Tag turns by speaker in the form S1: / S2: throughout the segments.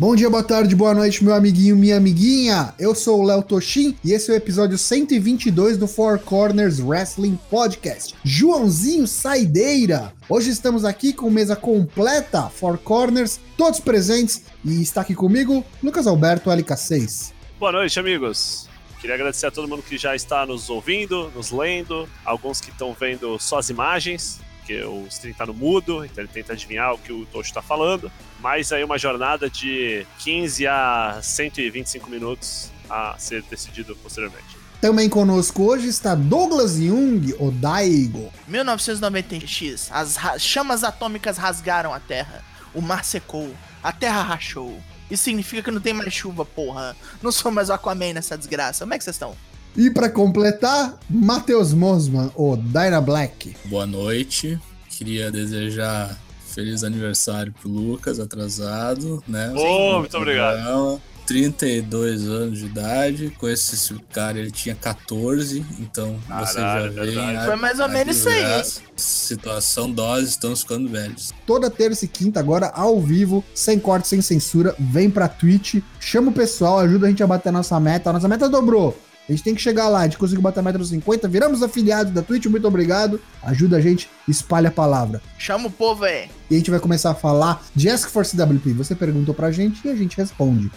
S1: Bom dia, boa tarde, boa noite, meu amiguinho, minha amiguinha. Eu sou o Léo Toshin e esse é o episódio 122 do Four Corners Wrestling Podcast. Joãozinho Saideira. Hoje estamos aqui com mesa completa, Four Corners, todos presentes e está aqui comigo Lucas Alberto LK6.
S2: Boa noite, amigos. Queria agradecer a todo mundo que já está nos ouvindo, nos lendo, alguns que estão vendo só as imagens porque o stream tá no mudo, então ele tenta adivinhar o que o Tocho tá falando. Mas aí uma jornada de 15 a 125 minutos a ser decidido posteriormente.
S1: Também conosco hoje está Douglas Jung, o Daigo.
S3: 1990X, as chamas atômicas rasgaram a Terra, o mar secou, a Terra rachou. Isso significa que não tem mais chuva, porra. Não sou mais o Aquaman nessa desgraça. Como é que vocês estão?
S1: E para completar, Matheus Mosman, o Dyna Black.
S4: Boa noite. Queria desejar feliz aniversário pro Lucas, atrasado, né?
S2: Oh, muito obrigado.
S4: 32 anos de idade. Com esse cara ele tinha 14, então Caralho, você já vê.
S3: Foi mais ou menos isso aí.
S4: Situação dose, estamos ficando velhos.
S1: Toda terça e quinta, agora ao vivo, sem corte, sem censura, vem pra Twitch, chama o pessoal, ajuda a gente a bater a nossa meta. A nossa meta dobrou. A gente tem que chegar lá, a gente conseguiu bater a meta dos 50, viramos afiliados da Twitch, muito obrigado. Ajuda a gente, espalha a palavra.
S3: Chama o povo aí.
S1: E a gente vai começar a falar de Ask for CWP. Você perguntou pra gente e a gente responde.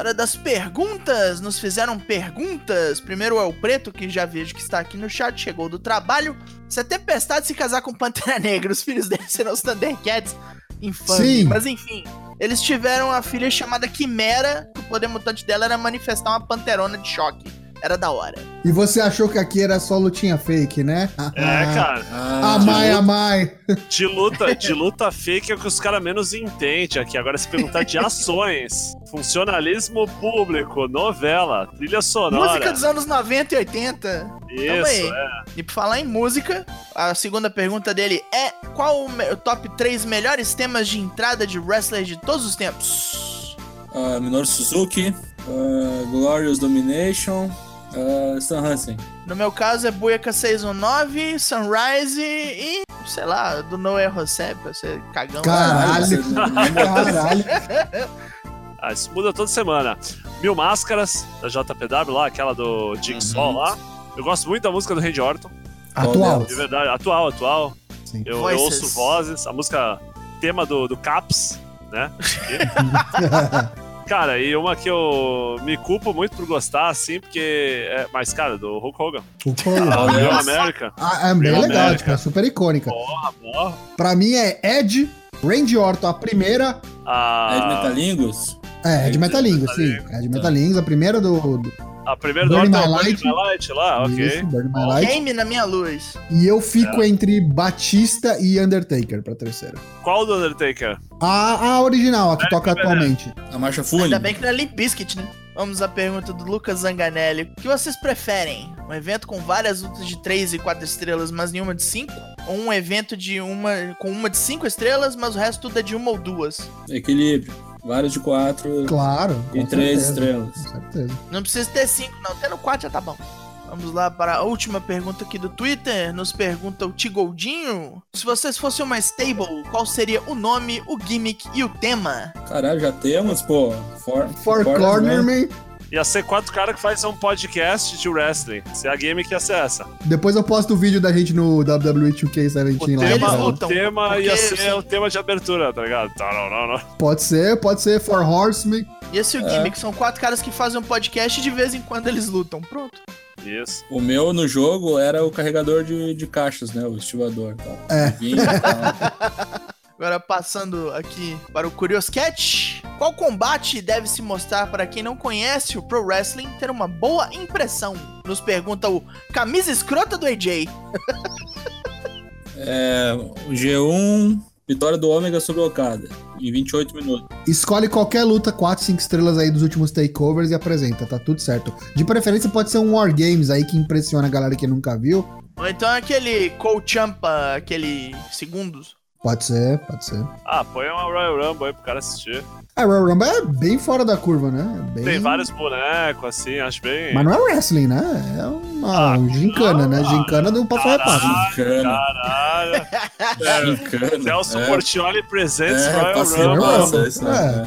S3: Hora das perguntas! Nos fizeram perguntas. Primeiro é o Preto, que já vejo que está aqui no chat, chegou do trabalho. Se a tempestade se casar com Pantera Negra, os filhos dele serão os Thundercats infame. Sim. Mas enfim, eles tiveram uma filha chamada Quimera, que o poder mutante dela era manifestar uma panterona de choque. Era da hora.
S1: E você achou que aqui era só lutinha fake, né?
S2: É, cara.
S1: Ah, amai, amai.
S2: De luta, de luta fake é o que os caras menos entendem aqui. Agora, se perguntar de ações, funcionalismo público, novela, trilha sonora.
S3: Música dos anos 90 e 80.
S2: Isso, é.
S3: E por falar em música, a segunda pergunta dele é: qual o top 3 melhores temas de entrada de wrestlers de todos os tempos?
S4: Uh, Minoru Suzuki, uh, Glorious Domination, Uh, Stan Hansen.
S3: No meu caso é Buica 619, Sunrise e. sei lá, do Noé José, pra ser cagão.
S1: Caralho! Caralho!
S2: ah, isso muda toda semana. Mil Máscaras, da JPW lá, aquela do Jigsaw uhum. lá. Eu gosto muito da música do Randy Orton.
S1: Atual.
S2: De verdade, atual, atual. Sim. Eu, eu ouço vozes, a música tema do, do Caps, né? Cara, e uma que eu me culpo muito por gostar, assim, porque. É, mas, cara, do Hulk Hogan.
S1: Hulk Hogan. Ah,
S2: Real América.
S1: Ah, é bem legal, tipo, é super icônica.
S2: Porra, porra.
S1: Pra mim é Ed, Randy Orton, a primeira.
S4: Ah... Ed Metalingus?
S1: É, Ed Metalingus, sim. Ed Metalingus, a primeira do, do
S2: a primeira Burn do Orton Light. Burn My Light lá, ok. Isso,
S1: Burn My Light.
S3: Game na minha luz.
S1: E eu fico é. entre Batista e Undertaker pra terceira.
S2: Qual do Undertaker?
S1: A, a original, a que é, toca atualmente.
S4: A marcha full.
S3: Ainda bem que não é Limp Bizkit, né? Vamos à pergunta do Lucas Zanganelli. O que vocês preferem? Um evento com várias lutas de 3 e 4 estrelas, mas nenhuma de 5? Ou um evento de uma com uma de 5 estrelas, mas o resto tudo é de uma ou duas?
S4: Equilíbrio. Vários de quatro.
S1: Claro.
S4: E três estrelas. Com
S1: certeza.
S3: Não precisa ter cinco, não. Tendo quatro já tá bom. Vamos lá para a última pergunta aqui do Twitter. Nos pergunta o Tigoldinho. Se vocês fossem uma stable, qual seria o nome, o gimmick e o tema?
S4: Caralho, já temos, pô.
S1: Four, Four Corner Man.
S2: Ia ser quatro caras que fazem um podcast de wrestling. Se a game que ia ser essa.
S1: Depois eu posto o vídeo da gente no WWE 2K17
S2: lá. Tema, o tema ia ser o tema de abertura, tá ligado? Não, não, não.
S1: Pode ser, pode ser For Horsemen.
S3: E esse é o é. gimmick, são quatro caras que fazem um podcast e de vez em quando eles lutam. Pronto.
S2: Isso.
S4: O meu no jogo era o carregador de, de caixas, né? O estivador. Tal.
S1: É.
S3: Agora passando aqui para o Curious Catch. Qual combate deve se mostrar para quem não conhece o Pro Wrestling ter uma boa impressão? Nos pergunta o Camisa Escrota do AJ.
S4: é, o G1, vitória do Ômega sobre o Okada, em 28 minutos.
S1: Escolhe qualquer luta 4, 5 estrelas aí dos últimos takeovers e apresenta, tá tudo certo. De preferência pode ser um War Games aí que impressiona a galera que nunca viu.
S3: Ou então aquele Cole Champa, aquele segundos.
S1: Pode ser, pode ser.
S2: Ah, põe uma Royal Rumble aí pro cara assistir.
S1: A Royal Rumble é bem fora da curva, né? É Bem...
S2: Tem vários bonecos, assim, acho bem.
S1: Mas não é wrestling, né? É uma
S2: Ah,
S1: gincana, né?
S2: não,
S1: Gincana do passo a repasso.
S4: Gincana.
S2: Caralho. É,
S4: Gincana.
S2: Celso
S4: É.
S2: Portioli presentes
S4: É,
S2: Royal Rumble.
S1: Rumble.
S4: massa, isso
S1: É.
S4: é.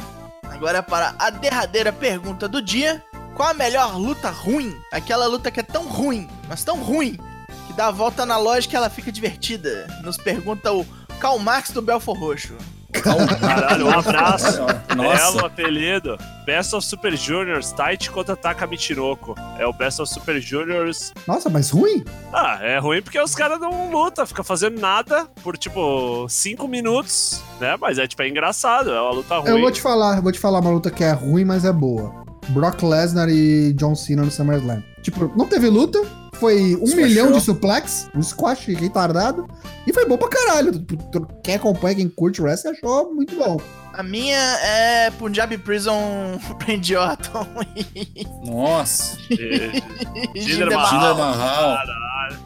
S3: Agora para a derradeira pergunta do dia. Qual a melhor luta ruim? Aquela luta que é tão ruim, mas tão ruim, que dá a volta na lógica e ela fica divertida. Nos pergunta o Karl Marx do Belfor Roxo.
S2: Caralho, um abraço. Belo
S4: Nossa,
S2: apelido. Best of Super Juniors, Taichi contra Taka Michinoku. É o Best of Super Juniors.
S1: Nossa, mas ruim?
S2: Ah, é ruim porque os caras não lutam, fica fazendo nada por tipo 5 minutos, né? Mas é tipo, é engraçado, é uma luta ruim.
S1: Eu vou te falar, vou te falar uma luta que é ruim, mas é boa. Brock Lesnar e John Cena no SummerSlam. Tipo, não teve luta, foi um
S4: Squashou.
S1: milhão de suplex, um squash retardado, e foi bom pra caralho. Quem acompanha, quem curte o wrestling achou muito bom.
S3: A minha é Punjab Prison Randy Orton
S4: nossa.
S2: Jinder Mahal.
S4: Jinder
S3: Mahal.
S4: Mahal.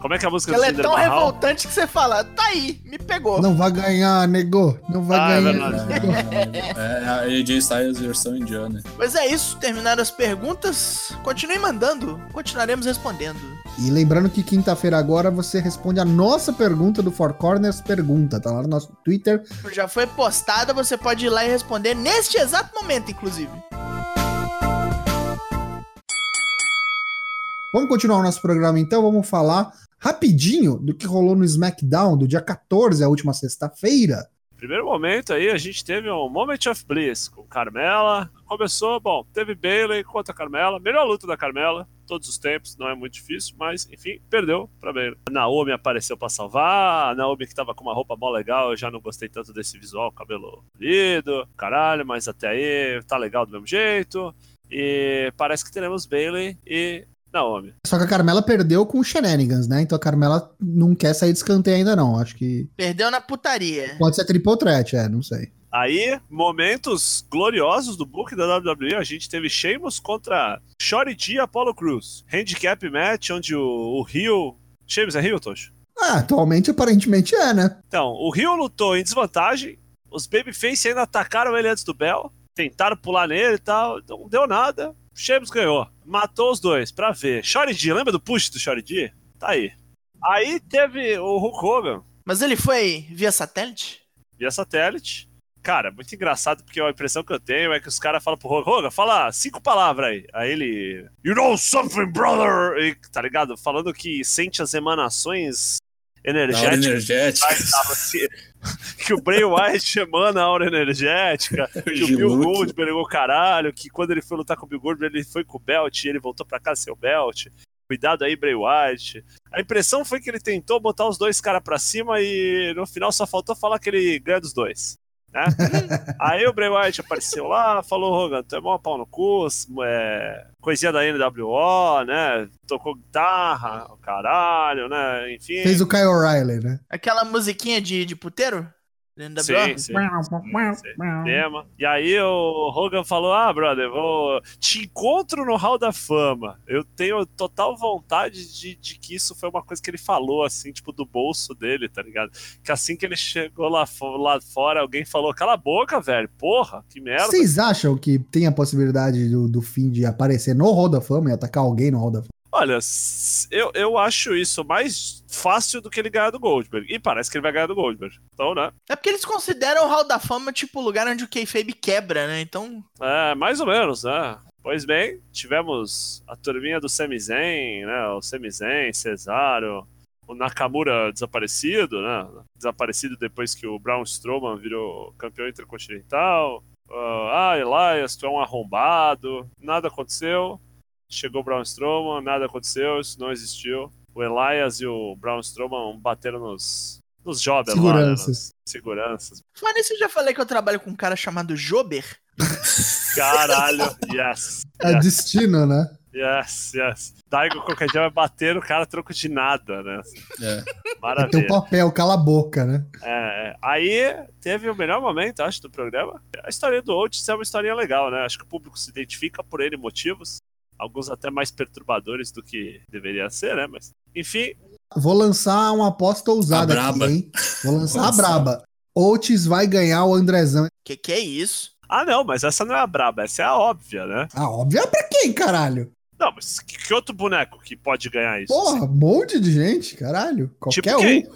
S2: Como é que é a música
S3: Ela
S2: do
S3: é tão
S2: Mahal?
S3: revoltante que você fala, tá aí, me pegou.
S1: Não vai ganhar, nego. Não vai
S2: Ah, é
S1: ganhar.
S2: verdade.
S4: É a AJ Styles versão indiana.
S3: Mas é isso, terminaram as perguntas. Continue mandando, continuaremos respondendo.
S1: E lembrando que quinta-feira agora você responde a nossa pergunta do Four Corners Pergunta. Tá lá no nosso Twitter.
S3: Já foi postada, você pode ir lá e responder neste exato momento, inclusive.
S1: Vamos continuar o nosso programa então. Vamos falar rapidinho do que rolou no SmackDown do dia 14, a última sexta-feira.
S2: Primeiro momento aí, a gente teve um Moment of Bliss com Carmela. Começou, bom, teve Bailey contra Carmela. Melhor luta da Carmela, todos os tempos, não é muito difícil, mas enfim, perdeu pra Bailey. A Naomi apareceu pra salvar. A Naomi que tava com uma roupa mó legal, eu já não gostei tanto desse visual, cabelo lido, caralho, mas até aí tá legal do mesmo jeito. E parece que teremos Bailey e Naomi.
S1: Só que a Carmela perdeu com o Shenanigans, né? Então a Carmela não quer sair de escanteio ainda não. Acho que
S3: Perdeu na putaria.
S1: pode ser triple threat, é, não sei.
S2: Aí, momentos gloriosos do book da WWE, a gente teve Sheamus contra Shorty G e Apollo Cruz. Handicap match, onde o, o Rio... Sheamus é Rio, Tocho?
S1: Ah, atualmente aparentemente é, né?
S2: Então, o Rio lutou em desvantagem, os Babyface ainda atacaram ele antes do Bell, tentaram pular nele e tal, não deu nada. Sheamus ganhou, matou os dois, pra ver. Shorty G, lembra do push do Shorty G? Tá aí. Aí teve o Hulk Hogan,
S3: Mas ele foi via satélite?
S2: via satélite. Cara, muito engraçado, porque a impressão que eu tenho é que os caras falam pro Roga, Roga, fala cinco palavras aí. Aí ele. You know something, brother! E, tá ligado? Falando que sente as emanações
S4: Energética.
S2: Tava assim, que o Bray Wyatt emana a aura energética, que o Bill
S4: Giluque.
S2: Gold pegou o caralho, que quando ele foi lutar com o Bill Gold, ele foi com o belt e ele voltou pra casa sem o belt. Cuidado aí, Bray Wyatt. A impressão foi que ele tentou botar os dois caras pra cima e no final só faltou falar que ele ganha dos dois. Né? aí o Bray Wyatt apareceu lá, falou, Rogan, tu é mó pau no cu, é, coisinha da NWO, né? Tocou guitarra, o caralho, né? Enfim.
S1: Fez o Kyle O'Reilly, né?
S3: Aquela musiquinha de, de puteiro? Dentro
S2: Sim, sim. tema. E aí o Hogan falou: Ah, brother, vou. Te encontro no Hall da Fama. Eu tenho total vontade de, de que isso foi uma coisa que ele falou, assim, tipo, do bolso dele, tá ligado? Que assim que ele chegou lá, lá fora, alguém falou: Cala a boca, velho. Porra, que merda.
S1: Vocês acham que tem a possibilidade do, do fim de aparecer no Hall da Fama e atacar alguém no Hall da Fama?
S2: Olha, eu, eu acho isso mais fácil do que ele ganhar do Goldberg. E parece que ele vai ganhar do Goldberg. Então, né?
S3: É porque eles consideram o Hall da Fama tipo o lugar onde o kayfabe quebra, né? Então,
S2: É, mais ou menos, né? Pois bem, tivemos a turminha do Sami Zayn, né? O Sami Zayn, Cesaro, o Nakamura desaparecido, né? Desaparecido depois que o Braun Strowman virou campeão intercontinental. Ah, ah, Elias, tu é um arrombado. Nada aconteceu. Chegou o Braun Strowman, nada aconteceu, isso não existiu. O Elias e o Braun Strowman bateram nos, nos jobbers lá, né?
S1: Seguranças.
S2: seguranças.
S3: mas nisso eu já falei que eu trabalho com um cara chamado Jober.
S2: Caralho, yes.
S1: É destino, né?
S2: Yes, yes. Daigo qualquer dia vai bater no cara troco de nada, né?
S4: É.
S1: É teu
S2: Maravilha.
S1: papel, cala a boca, né?
S2: É, é. aí teve o melhor momento, acho, do programa. A história do Oates é uma historinha legal, né? Acho que o público se identifica por ele motivos. Alguns até mais perturbadores do que deveria ser, né? Mas, enfim,
S1: Vou lançar uma aposta ousada
S4: A
S1: aqui, hein? Vou lançar a
S4: Lançar.
S1: braba. Otis vai ganhar o Andrezão.
S3: Que que é isso?
S2: Ah, não, mas essa não é a braba, essa é a óbvia, né?
S1: Ah, óbvio é pra quem, caralho?
S2: Não, mas que, que outro boneco que pode ganhar isso?
S1: Porra, um monte de gente, caralho. Qualquer
S2: Tipo
S1: um.
S2: quem?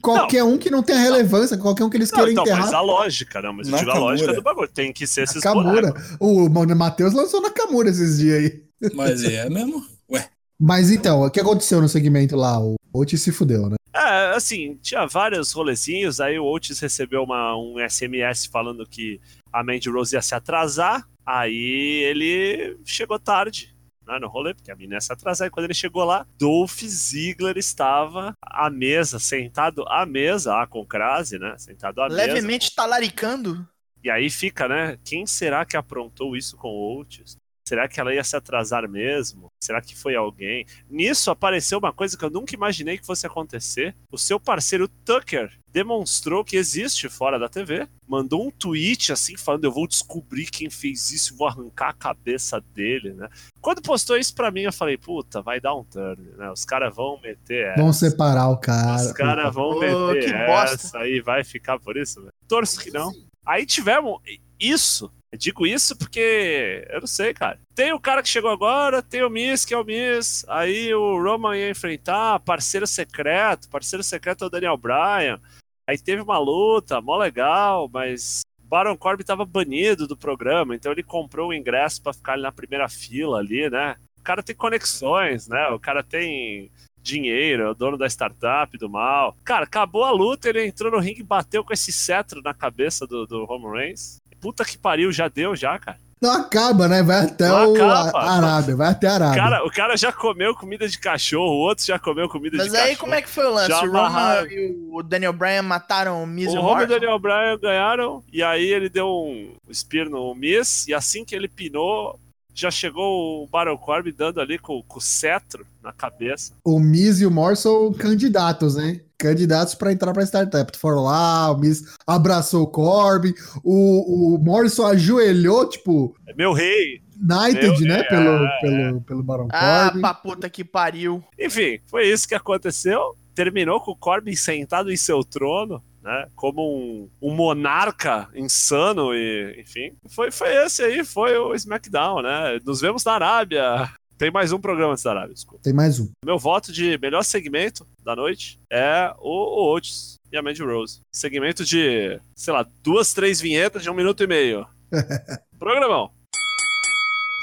S1: Qualquer um que não tenha relevância, qualquer um que eles
S2: Não,
S1: queiram
S2: então,
S1: enterrar.
S2: mas a lógica, não, mas eu digo a lógica do bagulho. Tem que ser esses
S1: Nakamura.
S2: bonecos.
S1: O Matheus lançou Nakamura esses dias aí.
S4: Mas é mesmo? Ué,
S1: Mas então, o que aconteceu no segmento lá? O Otis se fudeu, né?
S2: É, assim, tinha vários rolezinhos, aí o Otis recebeu uma, um SMS falando que a Mandy Rose ia se atrasar, aí ele chegou tarde. No rolê, porque a menina ia se atrasar, e quando ele chegou lá, Dolph Ziggler estava à mesa, sentado à mesa, ah, com crase, né? Sentado à mesa.
S3: Levemente talaricando.
S2: E aí fica, né? Quem será que aprontou isso com o Otis? Será que ela ia se atrasar mesmo? Será que foi alguém? Nisso apareceu uma coisa que eu nunca imaginei que fosse acontecer. O seu parceiro Tucker demonstrou que existe fora da TV. Mandou um tweet assim falando: Eu vou descobrir quem fez isso, vou arrancar a cabeça dele, né? Quando postou isso pra mim, eu falei: Puta, vai dar um turn, né? Os caras vão meter essa.
S1: Vão separar o cara.
S2: Os caras vão
S3: Ô,
S2: meter
S3: que
S2: essa
S3: bosta.
S2: aí, vai ficar por isso, velho. Torço que não. Aí tivemos isso. Eu digo isso porque eu não sei, cara. Tem o cara que chegou agora, tem o Miss, que é o Miss. Aí o Roman ia enfrentar parceiro secreto. Parceiro secreto é o Daniel Bryan. Aí teve uma luta, mó legal, mas Baron Corbin tava banido do programa, então ele comprou o ingresso pra ficar ali na primeira fila ali, né? O cara tem conexões, né? O cara tem dinheiro, é o dono da startup do mal. Cara, acabou a luta, ele entrou no ringue e bateu com esse cetro na cabeça do, do Roman Reigns. Puta que pariu, já deu já, cara.
S1: Não acaba, né? Vai até
S2: Não
S1: o
S2: acaba.
S1: a- Arábia, vai até a
S2: O
S1: Arábia.
S2: cara, o cara já comeu comida de cachorro, o outro já comeu comida
S3: Mas
S2: de
S3: aí
S2: cachorro.
S3: como é que foi o lance?
S2: Já
S3: O
S2: amarraram.
S3: e o Daniel Bryan mataram o Miz e
S2: O
S3: o
S2: Roman e o? Daniel Bryan ganharam, e aí ele deu um spear no Miss, e assim que ele pinou, já chegou o Baron Corbin dando ali com, com o cetro na cabeça.
S1: O Miz e o Morrison são candidatos, hein? Candidatos pra entrar pra startup. Foram lá, o Miz abraçou o Corbin, o, o Morrison ajoelhou, tipo,
S2: É meu rei.
S1: Knighted,
S2: Meu,
S1: né?
S2: é,
S1: Pelo,
S2: é.
S1: pelo, pelo Baron
S3: Ah,
S1: Corbin.
S3: pra puta que pariu.
S2: Enfim, foi isso que aconteceu. Terminou com o Corbin sentado em seu trono, né? Como um, um monarca insano e, enfim. Foi, foi esse aí, foi o SmackDown, né? Nos vemos na Arábia. Tem mais um programa antes da Arábia, desculpa.
S1: Tem mais um.
S2: Meu voto de melhor segmento da noite é o, o Otis e a Mandy Rose. Segmento de, sei lá, duas, três vinhetas de um minuto e meio. Programão.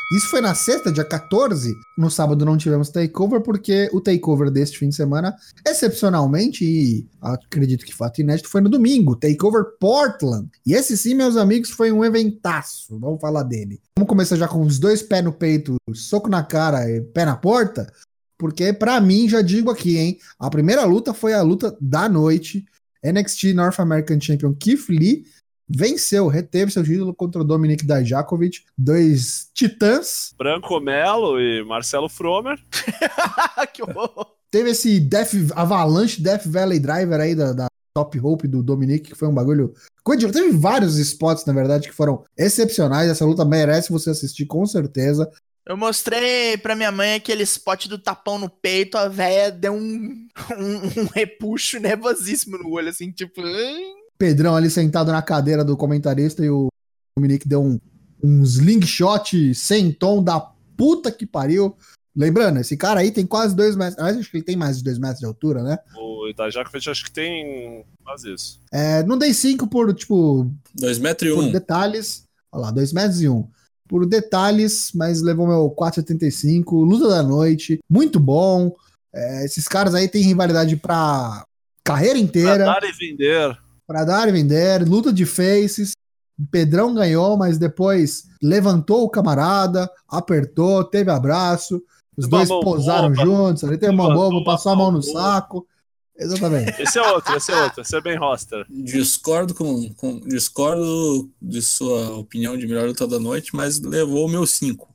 S1: Isso foi na sexta, dia 14. No sábado não tivemos takeover, porque o takeover deste fim de semana, excepcionalmente, e acredito que fato inédito, foi no domingo. Takeover Portland. E esse sim, meus amigos, foi um eventaço. Vamos falar dele. Vamos começar já com os dois pés no peito, soco na cara e pé na porta. Porque, pra mim, já digo aqui, hein? A primeira luta foi a luta da noite. NXT North American Champion Keith Lee venceu, reteve seu título contra o Dominic Dajakovic, dois titãs.
S2: Branco Melo e Marcelo Fromer.
S3: que horror.
S1: Teve esse Death Avalanche Death Valley Driver aí da, da Top Hope do Dominic, que foi um bagulho. Teve vários spots, na verdade, que foram excepcionais. Essa luta merece você assistir, com certeza.
S3: Eu mostrei pra minha mãe aquele spot do tapão no peito, a véia deu um, um, um repuxo nervosíssimo no olho, assim, tipo... "Ai".
S1: Pedrão ali sentado na cadeira do comentarista e o Dominic deu um, um slingshot sem tom da puta que pariu. Lembrando, esse cara aí tem quase dois metros. Acho que ele tem mais de dois metros de altura, né?
S2: O Dajakovic acho que tem quase isso.
S1: É, não dei cinco por, tipo,
S4: 2 metros e
S1: por
S4: 1. Um.
S1: detalhes. Olha lá, 2 metros e 1. Um. Por detalhes, mas levou meu 4,75. Luta da noite, muito bom. É, esses caras aí têm rivalidade pra carreira
S2: Pra
S1: inteira,
S2: dar e vender.
S1: Pra dar e vender. Luta de faces. O Pedrão ganhou, mas depois levantou o camarada, apertou, teve abraço. Os dois posaram
S2: boba,
S1: juntos. Ali teve uma
S2: uma
S1: passou a mão no saco. Exatamente.
S2: Esse é outro, esse é outro. Esse é bem roster.
S4: Discordo com, com- discordo de sua opinião de melhor luta da noite, mas levou o meu 5.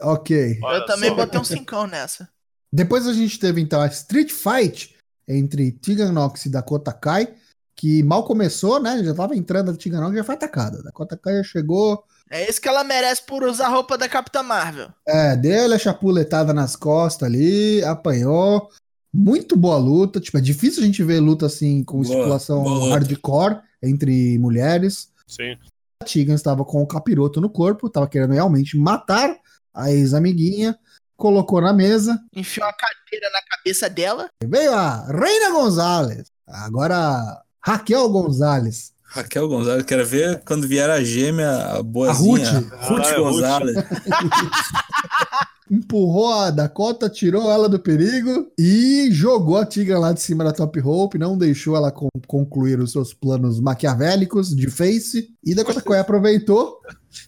S1: ok.
S2: Olha
S3: eu também
S2: só.
S3: botei um cincão nessa.
S1: Depois a gente teve então a Street Fight entre Tegan Nox e Dakota Kai, que mal começou, né? Já tava entrando a Tegan Nox já foi atacada. Dakota Kai já chegou,
S3: É isso que ela merece por usar a roupa da Capitã Marvel.
S1: é, deu a chapuletada nas costas ali, apanhou. Muito boa luta. Tipo, é difícil a gente ver luta assim com
S4: Boa,
S1: estipulação
S4: boa
S1: hardcore. entre mulheres.
S2: Sim.
S1: A Tegan estava com o capiroto no corpo, estava querendo realmente matar a ex-amiguinha, colocou na mesa.
S3: Enfiou a cadeira na cabeça dela.
S1: Veio a Reina Gonzalez, agora Raquel Gonzalez.
S4: Raquel Gonzalez, quero ver quando vier a gêmea, a boazinha.
S1: A Ruth.
S4: Ruth
S2: Ah, é
S4: Gonzalez.
S1: Empurrou a Dakota, tirou ela do perigo e jogou a Tigra lá de cima da Top Rope, não deixou ela con- concluir os seus planos maquiavélicos de face. E Dakota Kai aproveitou,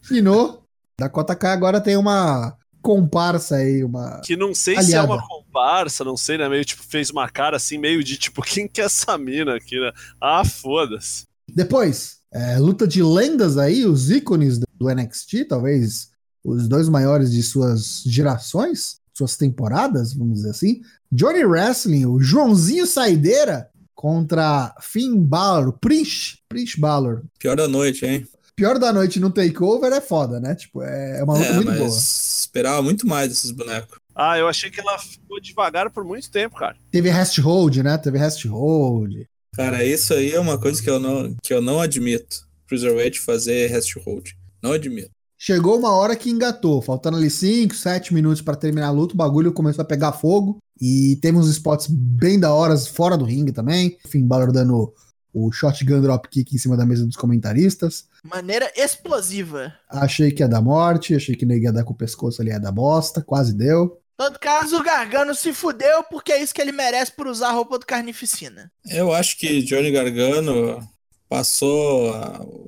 S1: finou. Dakota Kai agora tem uma comparsa aí, uma.
S2: Que não sei se é
S1: Aliada.
S2: uma comparsa, não sei, né? Meio tipo, fez uma cara assim, meio de tipo, quem que é essa mina aqui, né? Ah, foda-se.
S1: Depois, é, luta de lendas aí, os ícones do NXT, talvez os dois maiores de suas gerações, suas temporadas, vamos dizer assim. Johnny Wrestling, o Joãozinho Saideira contra Finn Balor, o Prince, Prince Balor.
S4: Pior da noite, hein?
S1: Pior da noite no takeover é foda, né? Tipo, é uma luta
S4: É,
S1: muito
S4: mas
S1: boa.
S4: esperava muito mais desses bonecos.
S2: Ah, eu achei que ela ficou devagar por muito tempo, cara.
S1: Teve Rest Hold, né? Teve Rest Hold.
S4: Cara, isso aí é uma coisa que eu não, que eu não admito. Cruiserweight fazer rest hold. Não admito.
S1: Chegou uma hora que engatou, faltando ali 5, 7 minutos pra terminar a luta, o bagulho começou a pegar fogo e teve uns spots bem da hora fora do ringue também. Finn Balor dando o shotgun drop kick em cima da mesa dos comentaristas.
S3: Maneira explosiva.
S1: Achei que ia dar morte, achei que ninguém ia dar com o pescoço ali ia dar bosta, quase deu.
S3: Todo caso, o Gargano se fudeu porque é isso que ele merece por usar a roupa do Carnificina.
S4: Eu acho que Johnny Gargano passou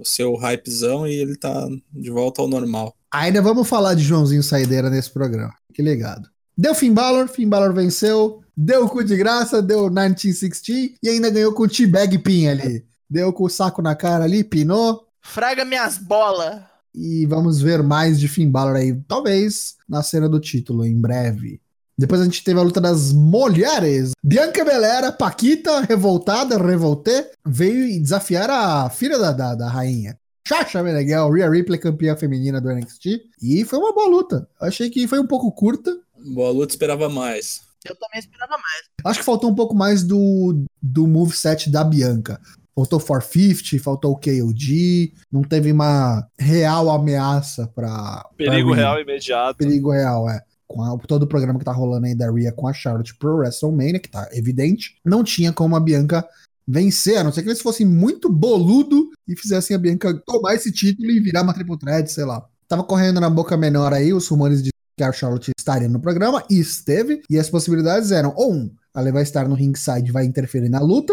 S4: o seu hypezão e ele tá de volta ao normal.
S1: Ainda vamos falar de Joãozinho Saideira nesse programa. Que legado. Deu Finn Balor, Finn Balor venceu, deu o cu de graça, deu 1916 e ainda ganhou com o T-Bag Pin ali. Deu com o saco na cara ali, pinou.
S3: Fraga minhas bolas.
S1: E vamos ver mais de Finn Balor aí, talvez na cena do título, em breve. Depois a gente teve a luta das mulheres. Bianca Belair, Paquita, revoltada, revoltê, veio desafiar a filha da, da, da rainha. Chacha Meneghel, Rhea Ripley, campeã feminina do NXT. E foi uma boa luta. Eu achei que foi um pouco curta.
S4: Boa luta, esperava mais.
S3: Eu também esperava mais.
S1: Acho que faltou um pouco mais do, do moveset da Bianca. Faltou 450, faltou o KOD, não teve uma real ameaça pra.
S2: Perigo
S1: pra
S2: real imediato.
S1: Perigo real, é. Com a- todo o programa que tá rolando aí da Rhea com a Charlotte pro WrestleMania, que tá evidente, não tinha como a Bianca vencer, a não ser que eles fossem muito boludo e fizessem a Bianca tomar esse título e virar uma triple threat, sei lá. Tava correndo na boca menor aí os rumores de que a Charlotte estaria no programa, e esteve, e as possibilidades eram, ou um, ela vai estar no ringside e vai interferir na luta,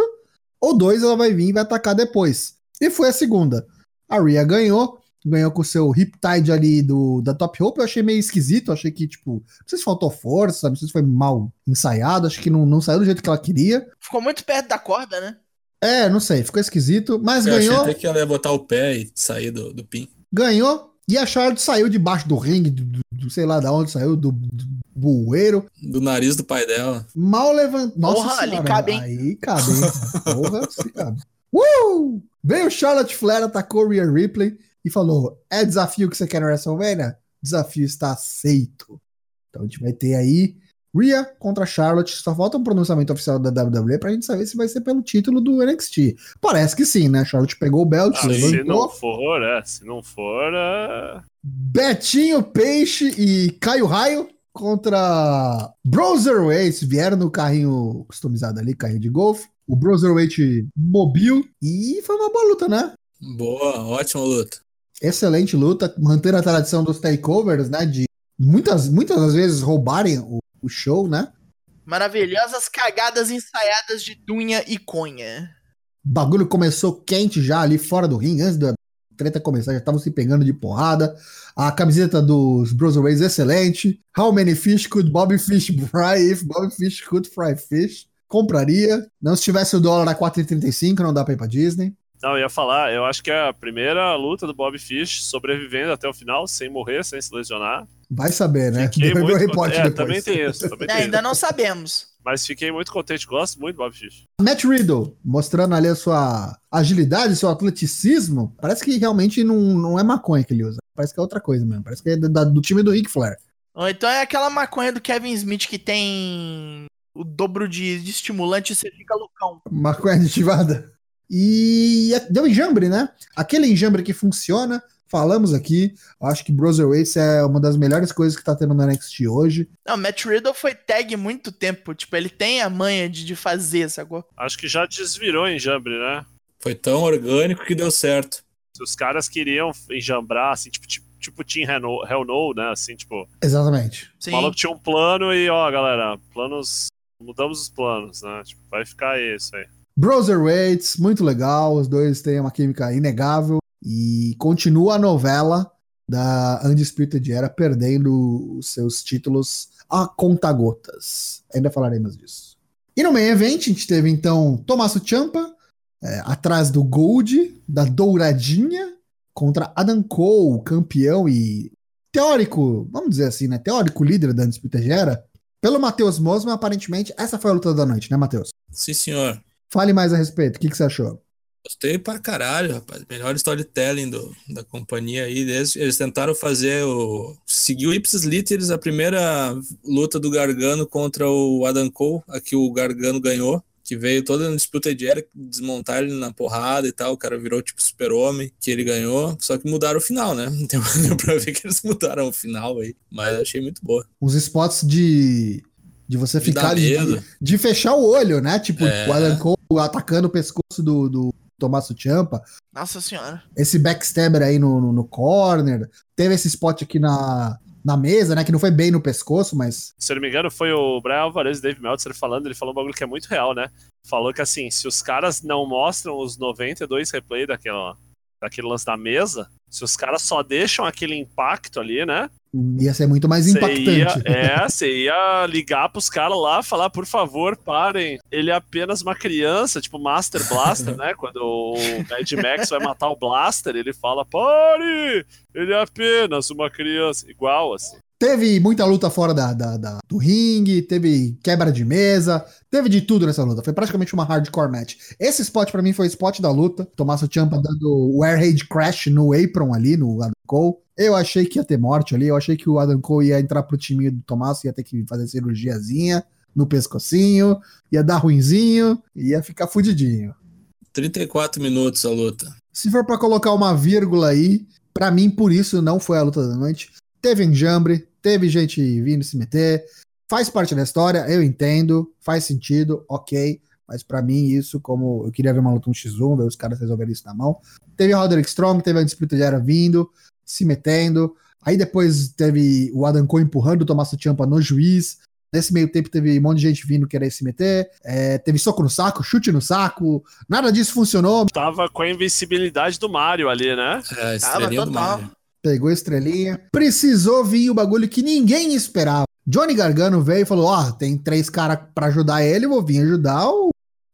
S1: ou dois, ela vai vir e vai atacar depois. E foi a segunda. A Rhea ganhou, ganhou com o seu Riptide ali do, da Top Rope, eu achei meio esquisito, achei que, tipo, não sei se faltou força, não sei se foi mal ensaiado, acho que não, não saiu do jeito que ela queria.
S3: Ficou muito perto da corda, né?
S1: É, não sei, ficou esquisito, mas
S4: Eu achei
S1: ganhou,
S4: até que ela ia botar o pé e sair do, do pin.
S1: ganhou, e a Charlotte saiu debaixo do ringue, do, do- do sei lá da onde saiu, do, do bueiro,
S4: Do nariz do pai dela.
S1: mal levantou. Nossa
S3: Porra, ali
S1: senhora,
S3: cabe, hein?
S1: Aí cabe, hein? Porra, se cabe. Uh! Veio Charlotte Flair, atacou Rhea Ripley e falou: É desafio que você quer no WrestleMania? Desafio está aceito. Então a gente vai ter aí Rhea contra Charlotte. Só falta um pronunciamento oficial da WWE pra gente saber se vai ser pelo título do NXT. Parece que sim, né? Charlotte pegou o belt,
S2: Ah, se não for, é. Se não for, é.
S1: Betinho Peixe e Caio Raio contra Browserweight. Vieram no carrinho customizado ali, carrinho de golfe. O Browserweight mobil. E foi uma boa luta, né?
S4: Boa, ótima luta.
S1: Excelente luta. Manter a tradição dos takeovers, né? De muitas, muitas das vezes roubarem o, o show, né?
S3: Maravilhosas cagadas ensaiadas de Dunha e Conha.
S1: O bagulho começou quente já ali fora do ringue, antes da treta começar, já estavam se pegando de porrada. A camiseta dos Browserweights excelente. How many fish could Bobby Fish fry if Bobby Fish could fry fish? Compraria. Não se tivesse o dólar a 4,35, não dá pra ir pra Disney.
S2: Não, eu ia falar, eu acho que é a primeira luta do Bob Fish sobrevivendo até o final, sem morrer, sem se lesionar.
S1: Vai saber, né?
S2: Fiquei
S1: Deve ver o
S2: muito contente. É,
S1: depois.
S2: também tem isso, também
S3: É,
S2: tem
S3: ainda
S2: isso.
S3: não sabemos.
S2: Mas fiquei muito contente, gosto muito do Bob Fish.
S1: Matt Riddle, mostrando ali a sua agilidade, seu atleticismo. Parece que realmente não, não é maconha que ele usa. Parece que é outra coisa mesmo. Parece que é da- do time do Ric Flair.
S3: Ou então é aquela maconha do Kevin Smith que tem o dobro de, de estimulante e você fica loucão.
S1: Maconha aditivada. E deu enjambre, né? Aquele enjambre que funciona, falamos aqui. Acho que Brotherweights é uma das melhores coisas que tá tendo no NXT hoje.
S3: Não, Matt Riddle foi tag muito tempo. Tipo, ele tem a manha de, de fazer, sacou?
S2: Acho que já desvirou enjambre, né?
S4: Foi tão orgânico que deu certo.
S2: Se os caras queriam enjambrar, assim, tipo, tipo, tipo Team Hell, Hell No, né? Assim, tipo.
S1: Exatamente.
S2: O maluco tinha um plano e, ó, galera, planos. Mudamos os planos, né? Tipo, vai ficar isso aí.
S1: Brotherweights, muito legal. Os dois têm uma química inegável. E continua a novela da Undisputed Era perdendo os seus títulos a conta-gotas. Ainda falaremos disso. E no main event, a gente teve então Tommaso Ciampa é, atrás do Gold, da Douradinha, contra Adam Cole, campeão e teórico, vamos dizer assim, né? Teórico líder da Undisputed Era. Pelo Matheus Mosman, aparentemente, essa foi a luta da noite, né, Matheus?
S4: Sim, senhor.
S1: Fale mais a respeito. O que, que você achou?
S4: Gostei pra caralho, rapaz. Melhor storytelling do, da companhia aí. Eles, eles tentaram fazer o. Seguiu o Ipsis Literis, a primeira luta do Gargano contra o Adam Cole, a que o Gargano ganhou. Que veio toda na disputa de Eric, desmontar ele na porrada e tal. O cara virou tipo super-homem, que ele ganhou. Só que mudaram o final, né? Não deu pra ver que eles mudaram o final aí. Mas achei muito boa.
S1: Os spots de de você ficar de, de, fechar o olho, né? Tipo, é. o Adam Cole atacando o pescoço do, do Tommaso Ciampa.
S3: Nossa senhora.
S1: Esse backstabber aí no, no, no, corner. Teve esse spot aqui na, na mesa, né? Que não foi bem no pescoço, mas.
S2: Se eu não me engano, foi o Brian Alvarez e Dave Meltzer falando. Ele falou um bagulho que é muito real, né? Falou que assim, se os caras não mostram os 92 replay daquela, daquele lance da mesa, se os caras só deixam aquele impacto ali, né?
S1: Ia ser muito mais impactante.
S2: Ia, é, você ia ligar pros caras lá, falar, por favor, parem. Ele é apenas uma criança, tipo Master Blaster, né? Quando o Mad Max vai matar o Blaster, ele fala, pare! Ele é apenas uma criança. Igual, assim.
S1: Teve muita luta fora da, da, da, do ringue, teve quebra de mesa, teve de tudo nessa luta. Foi praticamente uma hardcore match. Esse spot para mim foi o spot da luta. Tommaso Ciampa dando o Airhead Crash no apron ali, no Adam Cole. Eu achei que ia ter morte ali, eu achei que o Adam Cole ia entrar pro time do Tommaso, ia ter que fazer cirurgiazinha no pescocinho, ia dar ruinzinho, ia ficar fudidinho.
S4: 34 minutos a luta.
S1: Se for para colocar uma vírgula aí, para mim por isso não foi a luta da noite. Teve enjambre, teve gente vindo se meter, faz parte da história, eu entendo, faz sentido, ok. Mas para mim, isso, como eu queria ver uma luta 1x1, ver os caras resolverem isso na mão. Teve o Roderick Strong, teve a disputa de era vindo, se metendo. Aí depois teve o Adam Cole empurrando o Tommaso Ciampa no juiz. Nesse meio tempo teve um monte de gente vindo querer se meter. É, teve soco no saco, chute no saco. Nada disso funcionou.
S2: Tava com a invencibilidade do Mario ali, né?
S4: É, estrelinha do Mario.
S1: Pegou a estrelinha. Precisou vir o bagulho que ninguém esperava. Johnny Gargano veio e falou: Ó, oh, tem três caras para ajudar ele, vou vir ajudar o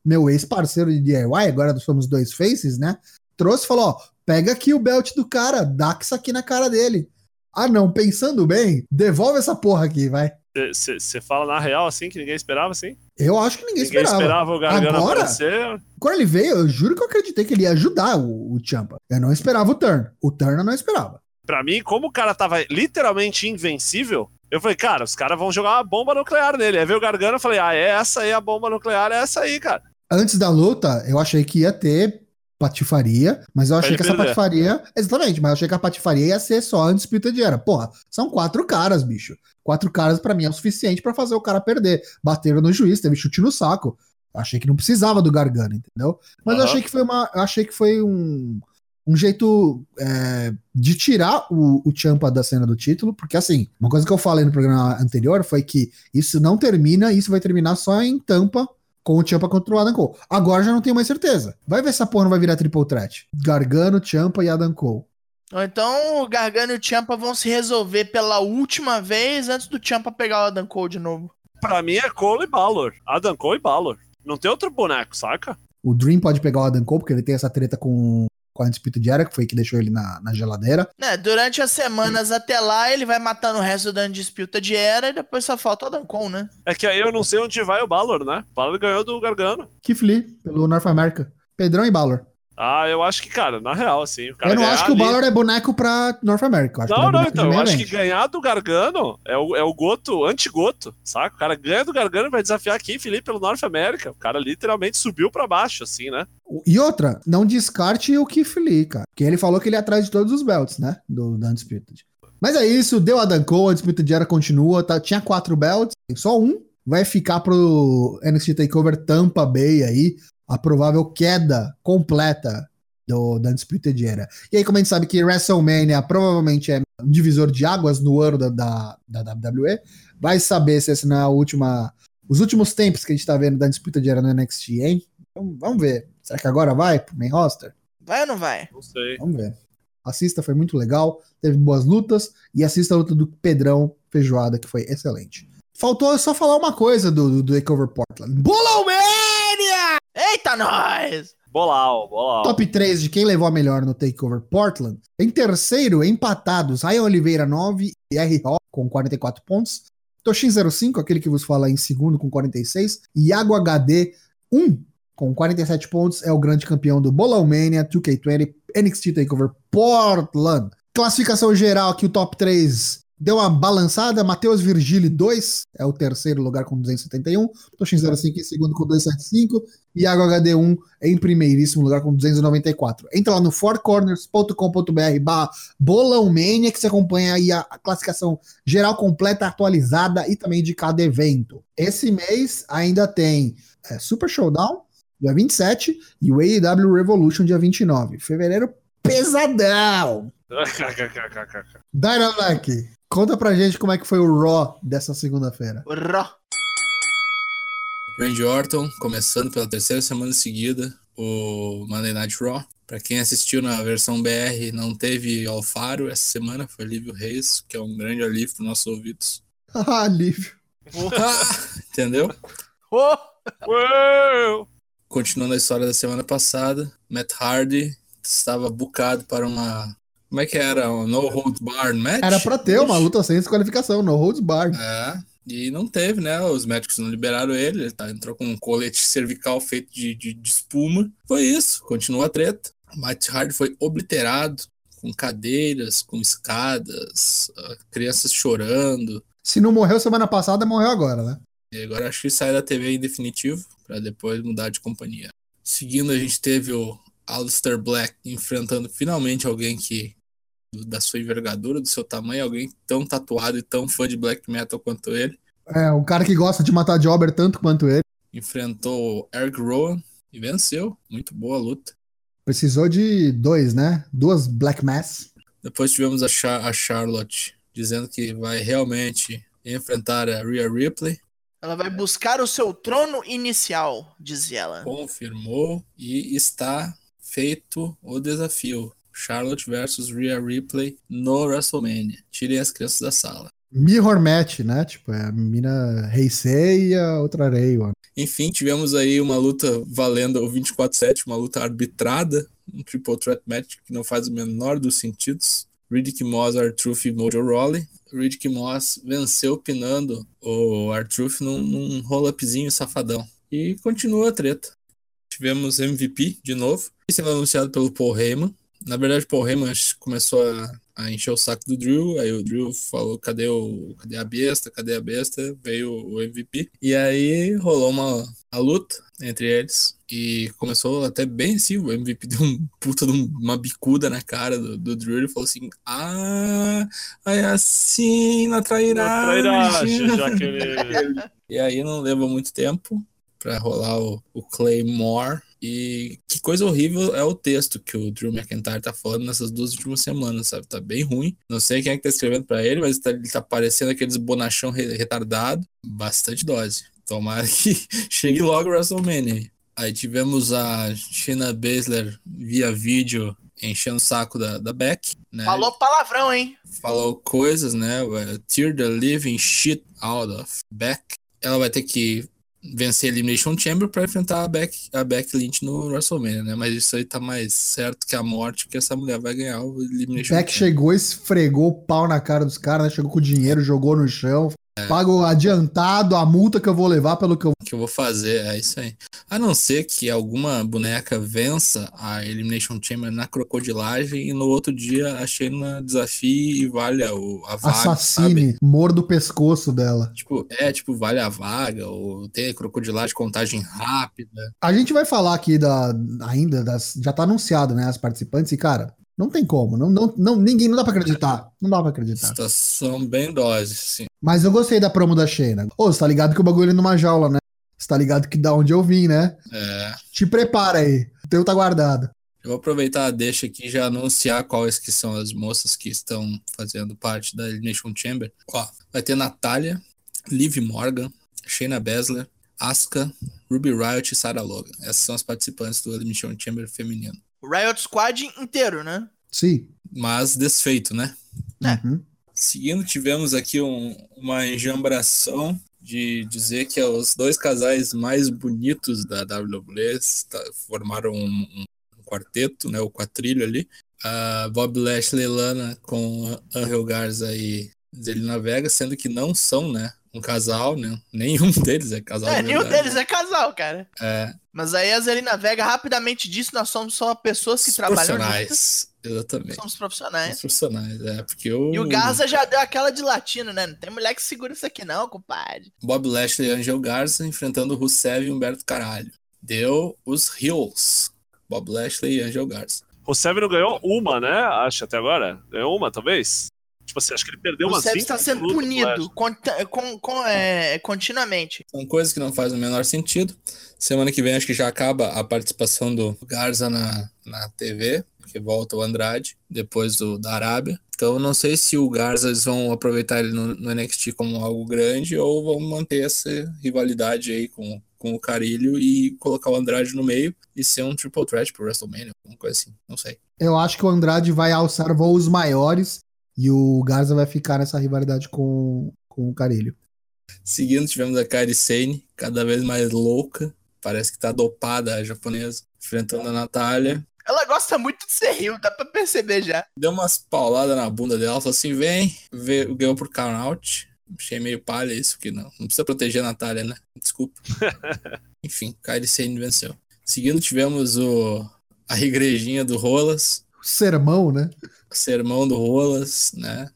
S1: meu ex-parceiro de DIY. Agora somos dois faces, né? Trouxe e falou: Ó, pega aqui o belt do cara, dá isso aqui na cara dele. Ah, não, pensando bem, devolve essa porra aqui, vai.
S2: Você fala na real assim, que ninguém esperava assim?
S1: Eu acho que ninguém,
S2: ninguém
S1: esperava.
S2: esperava o Gargano Agora, aparecer.
S1: Quando ele veio, eu juro que eu acreditei que ele ia ajudar o, o Champa. Eu não esperava o Turn. O Turn eu não esperava
S2: para mim, como o cara tava literalmente invencível, eu falei, cara, os caras vão jogar uma bomba nuclear nele. Aí veio o Gargano e falei, ah, é essa aí a bomba nuclear, é essa aí, cara.
S1: Antes da luta, eu achei que ia ter patifaria, mas eu achei que essa patifaria. Exatamente, mas eu achei que a patifaria ia ser só a disputa de era. Porra, são quatro caras, bicho. Quatro caras para mim é o suficiente para fazer o cara perder. Bateram no juiz, teve chute no saco. Achei que não precisava do Gargano, entendeu? Mas uhum. eu achei que foi uma. Eu achei que foi um um jeito é, de tirar o, o Champa da cena do título, porque assim, uma coisa que eu falei no programa anterior foi que isso não termina, isso vai terminar só em tampa com o Champa contra o Adam Cole. Agora já não tenho mais certeza. Vai ver se essa porra não vai virar triple threat. Gargano, Champa e Adam Cole.
S3: Ou então o Gargano e o Champa vão se resolver pela última vez antes do Champa pegar o Adam Cole de novo.
S2: Pra mim é Cole e Balor. Adam Cole e Balor. Não tem outro boneco, saca?
S1: O Dream pode pegar o Adam Cole, porque ele tem essa treta com com a Undisputed Era, que foi que deixou ele na, na geladeira.
S3: É, durante as semanas até lá, ele vai matando o resto da Undisputed Era e depois só falta o Adam Cole, né?
S2: É que aí eu não sei onde vai o Balor, né? O Balor ganhou do Gargano.
S1: Keith Lee, pelo North America. Pedrão e Balor.
S2: Ah, eu acho que, cara, na real, assim. O cara
S1: eu não acho que o
S2: ali-
S1: Balor é boneco pra North America.
S2: Não,
S1: é
S2: não, então. Eu acho que
S1: event.
S2: ganhar do Gargano é o, é o Goto, anti-Goto, saca? O cara ganha do Gargano e vai desafiar aqui Felipe pelo North America. O cara literalmente subiu pra baixo, assim, né?
S1: E outra, não descarte o Keith Lee, cara. Porque ele falou que ele é atrás de todos os belts, né? Do, da Undisputed. Mas é isso, deu a Danko, a Undisputed Era continua. Tá, tinha quatro belts, tem só um. Vai ficar pro NXT TakeOver Tampa Bay aí. A provável queda completa do, da Undisputed Era. E aí, como a gente sabe que WrestleMania provavelmente é um divisor de águas no ano da, da, da WWE, vai saber se essa não é a última. Os últimos tempos que a gente tá vendo da Undisputed Era no NXT, hein? Então, vamos ver. Será que agora vai pro main roster?
S3: Vai ou não vai?
S2: Não sei.
S1: Vamos ver. Assista, foi muito legal. Teve boas lutas. E assista a luta do Pedrão Feijoada, que foi excelente. Faltou só falar uma coisa do, do, do Takeover Portland. Bolomania!
S3: Eita, nós!
S2: Bolau, bolau.
S1: Top 3 de quem levou a melhor no Takeover Portland. Em terceiro, empatados, Ryan Oliveira 9 e R. Rock com 44 pontos. Toshin 05, aquele que vos fala em segundo com 46. Iago HD 1 com 47 pontos. É o grande campeão do Bolão Mania 2K20 NXT Takeover Portland. Classificação geral aqui, o top 3 deu uma balançada. Matheus Virgili 2 é o terceiro lugar com 271. Toshin 05 em segundo com 275. Iago HD1 em primeiríssimo lugar com 294. Entra lá no fourcorners.com.br barra bolãomania que você acompanha aí a, a classificação geral completa, atualizada e também de cada evento. Esse mês ainda tem é, Super Showdown, dia 27, e o AEW Revolution, dia 29. Fevereiro, pesadão! Dynamite, conta pra gente como é que foi o Raw dessa segunda-feira.
S3: Ró.
S4: Randy Orton, começando pela terceira semana seguida, o Monday Night Raw. Pra quem assistiu na versão BR, não teve Alfaro essa semana, foi Lívio Reis, que é um grande alívio para nossos ouvidos.
S1: Ah, alívio.
S4: Entendeu?
S3: Oh,
S2: Uou!
S4: Continuando a história da semana passada, Matt Hardy estava bucado para uma. Como é que era? Um No Hold Bar match?
S1: Era pra ter uma luta sem desqualificação, no holds bar.
S4: É, e não teve, né? Os médicos não liberaram ele, ele tá, entrou com um colete cervical feito de, de, de espuma. Foi isso, continua a treta. Matt Hardy foi obliterado com cadeiras, com escadas, ah, crianças chorando.
S1: Se não morreu semana passada, morreu agora, né?
S4: E agora acho que sai da TV em definitivo, para depois mudar de companhia. Seguindo, a gente teve o Alistair Black enfrentando finalmente alguém que da sua envergadura, do seu tamanho, alguém tão tatuado e tão fã de black metal quanto ele.
S1: É, um cara que gosta de matar jobber tanto quanto ele.
S4: enfrentou o Eric Rowan e venceu. Muito boa luta.
S1: Precisou de dois, né? Duas Black Mass.
S4: Depois tivemos a, Char a Charlotte dizendo que vai realmente enfrentar a Rhea Ripley.
S3: ela vai buscar o seu trono inicial, dizia ela.
S4: Confirmou e está feito o desafio. Charlotte versus Rhea Ripley no WrestleMania. Tirem as crianças da sala.
S1: Mirror Match, né? Tipo, é a mina Heisei e a outra Rei, mano.
S4: Enfim, tivemos aí uma luta valendo o 24-7, uma luta arbitrada, um triple threat match que não faz o menor dos sentidos. Riddick Moss, R-Truth e Mojo Rawley. Riddick Moss venceu pinando o R-Truth num, num roll-upzinho safadão. E continua a treta. Tivemos MVP de novo. Foi anunciado pelo Paul Heyman. Na verdade, Paul Heyman começou a, a encher o saco do Drew. Aí o Drew falou: cadê, o, cadê a besta? Cadê a besta? Veio o MVP. E aí rolou uma a luta entre eles. E começou até bem assim. O MVP deu um puta de uma bicuda na cara do, do Drew. Ele falou assim: Ah, é assim, na trairagem.
S2: trairagem, já que ele.
S4: E aí não levou muito tempo pra rolar o, o Claymore. E que coisa horrível é o texto que o Drew McIntyre tá falando nessas duas últimas semanas, sabe? Tá bem ruim. Não sei quem é que tá escrevendo pra ele, mas tá- ele tá parecendo aqueles bonachão re- retardado. Bastante dose. Tomara que chegue logo o WrestleMania. Aí tivemos a Shayna Baszler via vídeo enchendo o saco da, da Beck, né?
S3: Falou palavrão, hein?
S4: falou coisas, né? Tear the living shit out of Beck. Ela vai ter que vencer a Elimination Chamber para enfrentar a Beck, a Beck Lynch no WrestleMania, né? Mas isso aí tá mais certo que a morte, que essa mulher vai ganhar o Elimination
S1: Beck
S4: Chamber.
S1: chegou, esfregou o pau na cara dos caras, né? Chegou com o dinheiro, jogou no chão.
S4: É.
S1: Pago adiantado a multa que eu vou levar pelo que eu
S4: que eu vou fazer, é isso aí. A não ser que alguma boneca vença a Elimination Chamber na crocodilagem e no outro dia a Shayna desafie e valha o, a vaga.
S1: Assassine, morda o pescoço dela.
S4: Tipo, é, tipo, vale a vaga, ou tem crocodilagem, contagem rápida.
S1: A gente vai falar aqui da ainda das já tá anunciado, né, as participantes e cara, não tem como, não, não, não ninguém não dá pra acreditar. Não dá pra acreditar.
S4: Situação bem dose, assim.
S1: Mas eu gostei da promo da Shayna. Ô, você tá ligado que o bagulho é numa jaula, né? Você tá ligado que da onde eu vim, né?
S4: É.
S1: Te prepara aí. O teu tá guardado.
S4: Eu vou aproveitar a deixa aqui e já anunciar quais que são as moças que estão fazendo parte da Elimination Chamber. Ó, vai ter Natália, Liv Morgan, Shayna Baszler, Asuka, Ruby Riot e Sarah Logan. Essas são as participantes do Elimination Chamber feminino.
S3: O Riot Squad inteiro, né?
S1: Sim.
S4: Mas desfeito, né?
S3: É.
S1: Uhum.
S4: Seguindo, tivemos aqui um- uma enjambração de dizer que os dois casais mais bonitos da WWE está- formaram um, um- quarteto, né, o quatrilho ali. A Bob Lashley e Lana com Angel Garza e Zelina Vega, sendo que não são, né, um casal, né? Nenhum deles é casal.
S3: É, nenhum deles é casal, cara.
S4: É,
S3: Mas aí a Zelina Vega rapidamente disse: nós somos só pessoas que trabalham juntas.
S4: Exatamente.
S3: Somos
S4: Os
S3: profissionais.
S4: profissionais, é, porque o...
S3: E o Garza já deu aquela de latino, né? Não tem mulher que segura isso aqui, não, compadre.
S4: Bob Lashley e Angel Garza enfrentando Rusev e Humberto Caralho. Deu os Hills. Bob Lashley e Angel Garza.
S2: O Seven não ganhou uma, né? Acho até agora. Ganhou uma, talvez? Tipo assim, acho que ele perdeu
S3: Seb
S2: 20
S3: está sendo punido conta- com, com, é, continuamente.
S4: São coisas que não fazem o menor sentido. Semana que vem acho que já acaba a participação do Garza na, na TV, que volta o Andrade, depois do, da Arábia. Então não sei se o Garza eles vão aproveitar ele no, no NXT como algo grande ou vão manter essa rivalidade aí com, com o Carilho e colocar o Andrade no meio e ser um triple threat pro WrestleMania, alguma coisa assim, não sei.
S1: Eu acho que o Andrade vai alçar voos maiores e o Garza vai ficar nessa rivalidade com, com o Carilho.
S4: Seguindo, tivemos a Kairi Sane, cada vez mais louca. Parece que tá dopada a japonesa, enfrentando a Natália.
S3: Ela gosta muito de ser rio, dá pra perceber já.
S4: Deu umas pauladas na bunda dela, falou assim: vem, vê- ganhou por count. Achei meio palha isso, que não. Não precisa proteger a Natália, né? Desculpa. Enfim, Kairi Sane venceu. Seguindo, tivemos o, a igrejinha do Rolas,
S1: Sermão, né?
S4: o sermão do Rolas, né?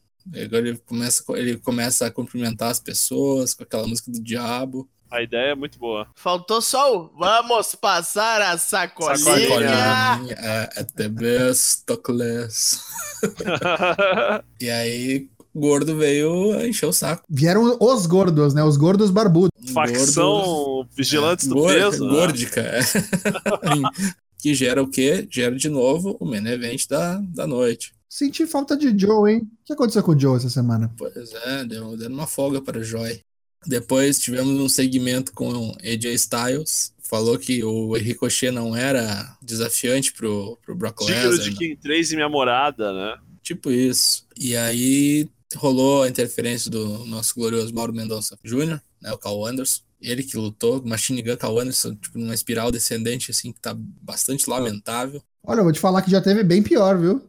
S4: Agora ele começa, ele começa a cumprimentar as pessoas com aquela música do diabo.
S2: A ideia é muito boa.
S3: Faltou só o vamos passar a sacolinha.
S2: Sacolinha.
S4: É, at the best, talkless. E aí, o gordo veio encher o saco.
S1: Vieram os gordos, né? Os gordos barbudos.
S2: Facção Vigilantes do
S4: Gor-
S2: Peso. né?
S4: Górdica. é. que gera o quê? Gera de novo o main event da, da noite.
S1: Senti falta de Joe, hein? O que aconteceu com o Joe essa semana?
S4: Pois é, deu, deu uma folga para o Joy. Depois tivemos um segmento com AJ Styles. Falou que o Ricochet não era desafiante pro, pro Brock
S2: Digno
S4: Lesnar.
S2: de
S4: né?
S2: King 3 e minha morada, né?
S4: Tipo isso. E aí rolou a interferência do nosso glorioso Mauro Mendonça Jr., né, o Cal Anderson. Ele que lutou, Machine Gun Cal Anderson, tipo, numa espiral descendente, assim, que tá bastante lamentável.
S1: Olha, eu vou te falar que já teve bem pior, viu?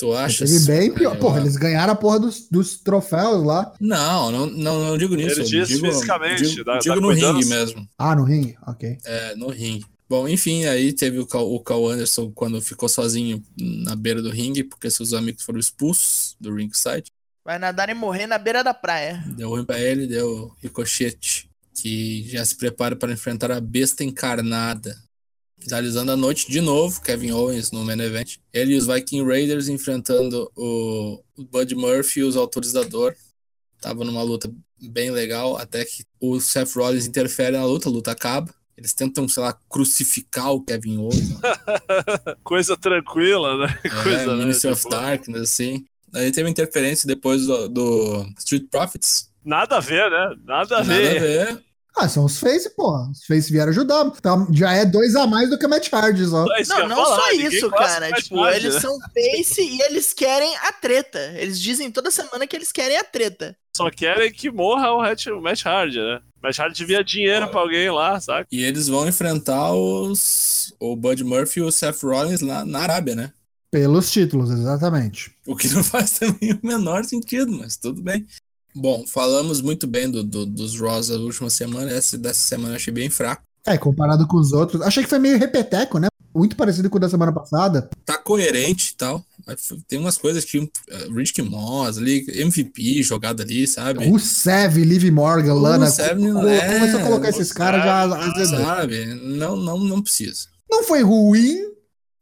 S4: Tu acha?
S1: teve bem pior. Porra, eles ganharam a porra dos, dos troféus lá.
S4: Não, não, não, não digo nisso.
S2: Ele
S4: eu
S2: diz
S4: digo,
S2: fisicamente,
S4: digo,
S2: da-
S4: digo
S2: da
S4: no
S2: cuidança.
S4: ringue mesmo.
S1: Ah, no ringue? Ok.
S4: É, no ringue. Bom, enfim, aí teve o Cal, o Cal Anderson quando ficou sozinho na beira do ringue, porque seus amigos foram expulsos do ringside.
S3: Vai nadar e morrer na beira da praia.
S4: Deu ruim pra ele, deu ricochete, que já se prepara para enfrentar a besta encarnada. Finalizando a noite de novo, Kevin Owens no main event. Ele e os Viking Raiders enfrentando o Bud Murphy e os autores da dor. Tava numa luta bem legal, até que o Seth Rollins interfere na luta, a luta acaba. Eles tentam, sei lá, crucificar o Kevin Owens.
S2: Coisa tranquila, né?
S4: É,
S2: Coisa, né?
S4: Ministry of
S2: Tipo,
S4: Darkness, assim. Aí teve interferência depois do, do Street Profits.
S2: Nada a ver, né? Nada a
S4: Nada a
S2: ver.
S1: Ah, são os Face, porra. Os Face vieram ajudar. Tá, já é dois a mais do que o Matt Hardy, só.
S2: É
S3: Não, não
S2: falar,
S3: só isso, cara. Tipo, eles
S2: né?
S3: são face e eles querem a treta. Eles dizem toda semana que eles querem a treta.
S2: Só querem que morra o Hatch- o Matt Hardy, né? O Matt Hardy devia dinheiro pra alguém lá, saca?
S4: E eles vão enfrentar os o Bud Murphy e o Seth Rollins lá na Arábia, né?
S1: Pelos títulos, exatamente.
S4: O que não faz também o menor sentido, mas tudo bem. Bom, falamos muito bem do, do- dos Raws da última semana. Essa dessa semana eu achei bem fraco.
S1: É, comparado com os outros. Achei que foi meio repeteco, né? Muito parecido com o da semana passada.
S4: Tá coerente e tal. Tem umas coisas que uh, Rich Moss ali, MVP jogado ali, sabe?
S1: Rusev, Liv Morgan, Lana.
S4: Rusev não
S1: co-
S4: é,
S1: Começou a colocar esses caras já.
S4: Sabe? Não, não, não precisa.
S1: Não foi ruim,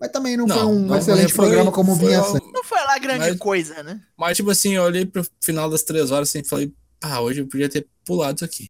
S1: mas também não, foi um
S4: não,
S1: excelente
S4: foi-
S1: programa como
S4: foi
S1: vinha sendo.
S3: Não foi lá grande
S4: Mas-
S3: coisa, né?
S4: Mas, tipo assim, eu olhei pro final das três horas assim, e falei, ah, hoje eu podia ter pulado isso aqui.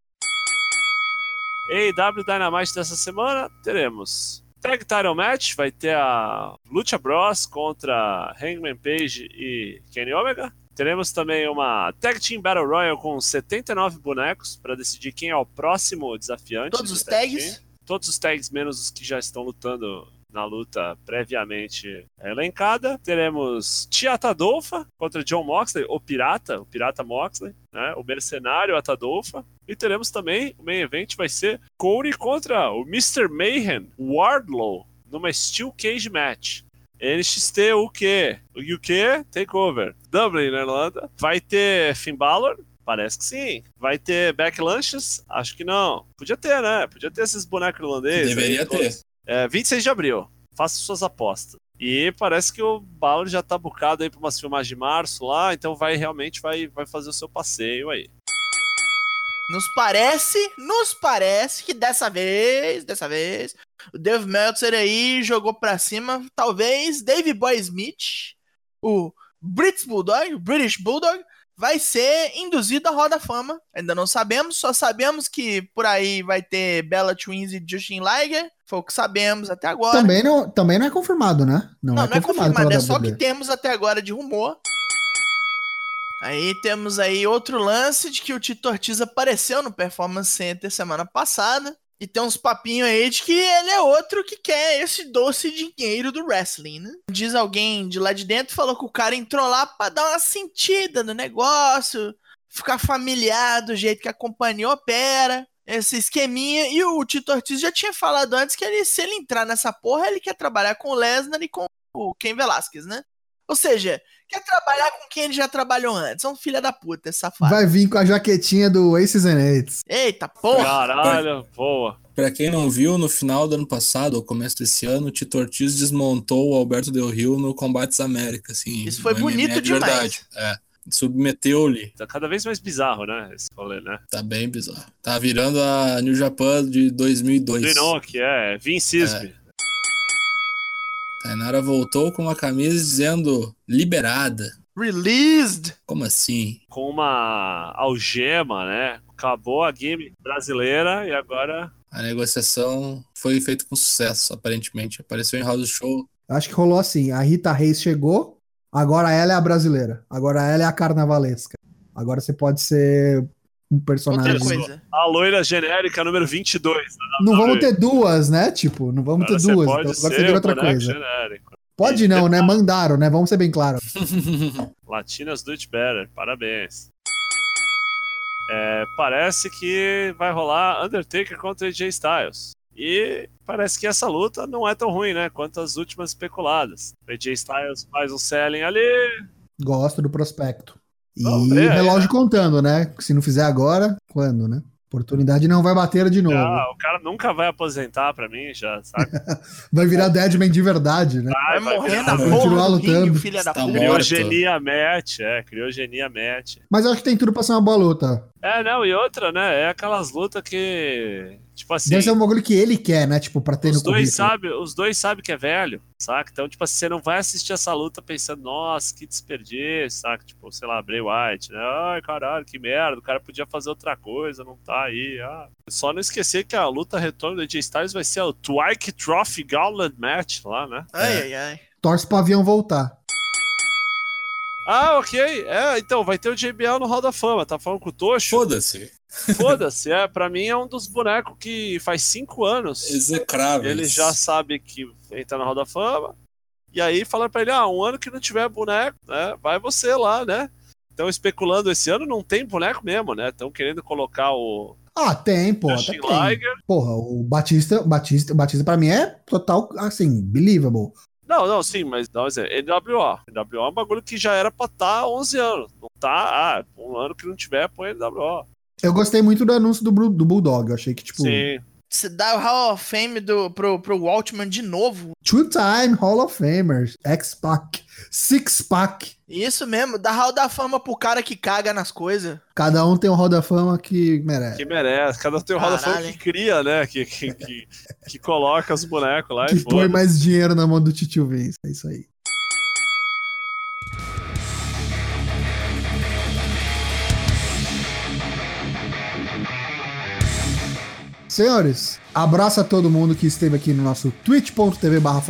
S2: AEW Dynamite dessa semana teremos Tag Title Match, vai ter a Lucha Bros contra Hangman Page e Kenny Omega. Teremos também uma Tag Team Battle Royal com 79 bonecos para decidir quem é o próximo desafiante.
S3: Todos
S2: do
S3: os
S2: tag
S3: tags.
S2: team. Todos os tags, menos os que já estão lutando na luta previamente elencada. Teremos Tia Atadolfa contra John Moxley, o Pirata, o Pirata Moxley, né? o Mercenário Atadolfa. E teremos também, o main event vai ser Corey contra o Mr. Mayhem, Wardlow, numa Steel Cage Match. NXT UK, o UK Takeover, Dublin, na Irlanda. Vai ter Finn Balor, Parece que sim. Vai ter backlunches? Acho que não. Podia ter, né? Podia ter esses bonecos irlandeses.
S4: Deveria
S2: aí,
S4: ter.
S2: É, 26 de abril. Faça suas apostas. E parece que o Balor já tá bucado aí pra umas filmagens de março lá, então vai realmente vai, vai fazer o seu passeio aí.
S3: Nos parece, nos parece que dessa vez, dessa vez, o Dave Meltzer aí jogou pra cima, talvez Dave Boy Smith, o British Bulldog, British Bulldog, vai ser induzido à Roda da Fama. Ainda não sabemos, só sabemos que por aí vai ter Bella Twins e Justin Liger, foi o que sabemos até agora.
S1: Também não, também não é confirmado, né?
S3: Não, não é confirmado,
S1: pela
S3: é só que temos até agora de rumor. Aí temos aí outro lance de que o Tito Ortiz apareceu no Performance Center semana passada. E tem uns papinhos aí de que ele é outro que quer esse doce dinheiro do wrestling, né? Diz alguém de lá de dentro, falou que o cara entrou lá pra dar uma sentida no negócio, ficar familiar do jeito que a companhia opera, esse esqueminha. E o Tito Ortiz já tinha falado antes que ele, se ele entrar nessa porra, ele quer trabalhar com o Lesnar e com o Ken Velasquez, né? Ou seja, quer trabalhar com quem ele já trabalhou antes. É um filho da puta, esse safado.
S1: Vai vir com a jaquetinha do Aces and Eights.
S3: Eita porra!
S2: Caralho, boa.
S4: Pra quem não viu, no final do ano passado, ou começo desse ano, o Tito Ortiz desmontou o Alberto Del Rio no Combates América, assim.
S3: Isso foi
S4: no
S3: bonito
S4: MMA de
S3: demais.
S4: verdade. É. Submeteu-lhe.
S2: Tá cada vez mais bizarro, né? Esse rolê, né?
S4: Tá bem bizarro. Tá virando a New Japan de 2002.
S2: Inoki, é. Vin Cisbe.
S4: Tainara voltou com uma camisa dizendo liberada.
S3: Released!
S4: Como assim?
S2: Com uma algema, né? Acabou a game brasileira e agora.
S4: A negociação foi feita com sucesso, aparentemente. Apareceu em House Show.
S1: Acho que rolou assim. A Rita Reis chegou, agora ela é a brasileira. Agora ela é a carnavalesca. Agora você pode ser um personagem.
S3: Outra coisa.
S2: A loira genérica número 22. né?
S1: Não vamos ter duas, né? Tipo, não vamos
S2: Agora
S1: ter
S2: você
S1: duas.
S2: pode
S1: Então agora você
S2: ser
S1: vira
S2: o
S1: outra coisa.
S2: genérico.
S1: Pode não, né? Mandaram, né? Vamos ser bem claros.
S2: Latinas do It Better, parabéns. É, parece que vai rolar Undertaker contra AJ Styles. E parece que essa luta não é tão ruim, né? Quanto as últimas especuladas. O AJ Styles faz um selling ali.
S1: Gosto do prospecto. E
S2: ver,
S1: relógio contando, né? Se não fizer agora, quando, né? Oportunidade não vai bater de novo.
S2: Ah, o cara nunca vai aposentar pra mim, já, sabe?
S1: Vai virar Deadman de verdade, né?
S3: Vai morrer na
S1: Vai
S3: porra
S1: continuar
S3: ringue,
S1: lutando.
S3: o filho da
S4: Tá
S3: puta.
S2: Criogenia match, é, criogenia match.
S1: Mas eu acho que tem tudo pra ser uma boa luta.
S2: É, não, e outra, né? É aquelas lutas que. Tipo assim.
S1: Deve ser um bagulho que ele quer, né? Tipo, pra ter
S2: Os
S1: no
S2: dois,
S1: currículo.
S2: sabe, os dois sabem que é velho, saca? Então, tipo assim, você não vai assistir essa luta pensando, nossa, que desperdício, saca? Tipo, sei lá, Bray White, né? Ai, caralho, que merda, o cara podia fazer outra coisa, não tá aí. Ah. Só não esquecer que a luta retorno do AJ Styles vai ser o Twike Trophy Gauntlet Match lá, né?
S3: Ai, ai, ai.
S1: Torce pro avião voltar.
S2: Ah, ok. É, então, vai ter o JBL no Hall da Fama, tá falando com o Tocho?
S4: Foda-se.
S2: Foda-se, é, pra mim é um dos bonecos que faz cinco anos
S4: Execráveis.
S2: ele já sabe que entra na Hall da Fama. E aí falaram pra ele, ah, um ano que não tiver boneco, né? Vai você lá, né? Estão especulando esse ano, não tem boneco mesmo, né? Estão querendo colocar o
S1: Ah, tem, pô. Até tem. Porra, o Batista, Batista, Batista pra mim é total, assim, believable.
S2: Não, Não, não, sim, mas dá um exemplo. NWO. NWO é um bagulho que já era pra estar tá 11 anos. Não tá, ah, um ano que não tiver, põe NWO.
S1: Eu gostei muito do anúncio do, do Bulldog. Eu achei que, tipo.
S2: Sim.
S3: Você dá o Hall of Fame do, pro, pro Waltman de novo.
S1: Two-time Hall of Famers. X-Pac. Six-Pac.
S3: Isso mesmo, dá Hall da Fama pro cara que caga nas coisas.
S1: Cada um tem um Hall da Fama que merece.
S2: Que merece. Cada um tem um Hall da Fama que cria, né? Que, que, que, que coloca os bonecos lá
S1: que
S2: e
S1: põe mais dinheiro na mão do Titio Vince. É isso aí. Senhores, abraço a todo mundo que esteve aqui no nosso twitch.tv barra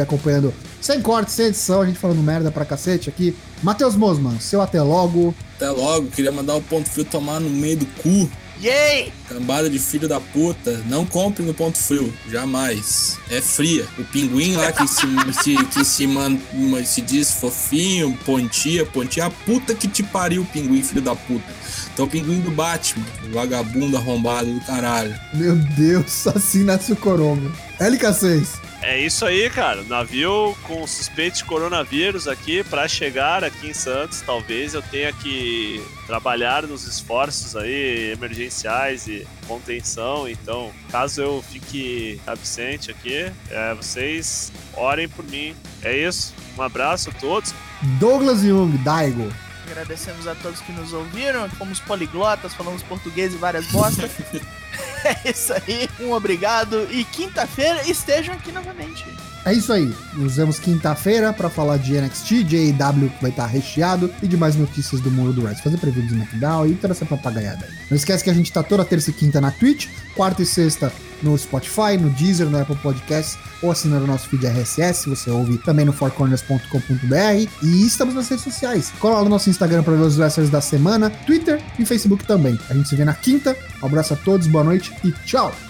S1: acompanhando sem corte, sem edição, a gente falando merda pra cacete aqui. Matheus Mosman, seu até logo.
S4: Até logo, queria mandar o ponto frio tomar no meio do cu.
S3: Yay!
S4: Cambada de filho da puta, não compre no ponto frio, jamais. É fria. O pinguim lá que se, se, que se, man, se diz fofinho, pontia, pontia, a puta que te pariu, pinguim, filho da puta. Então o pinguim do Batman, vagabundo arrombado do caralho.
S1: Meu Deus, assim nasce o Coronga. LK6.
S2: É isso aí, cara. Navio com suspeito de coronavírus aqui para chegar aqui em Santos. Talvez eu tenha que trabalhar nos esforços aí emergenciais e contenção. Então, caso eu fique absente aqui, é, vocês orem por mim. É isso. Um abraço a todos.
S1: Douglas Jung, Daigo.
S3: Agradecemos a todos que nos ouviram. Fomos poliglotas, falamos português e várias bostas. é isso aí. Um obrigado. E quinta-feira estejam aqui novamente.
S1: É isso aí. Nos vemos quinta-feira para falar de NXT, JW que vai estar recheado e de mais notícias do mundo do Wrestling. Fazer preview do SmackDown e toda essa papagaiada aí. Não esquece que a gente tá toda terça e quinta na Twitch, quarta e sexta no Spotify, no Deezer, no Apple Podcasts ou assinando o nosso feed RSS. Você ouve também no fourcorners.com.br e estamos nas redes sociais. Cola lá no nosso Instagram para ver os wrestlers da semana, Twitter e Facebook também. A gente se vê na quinta. Um abraço a todos, boa noite e tchau!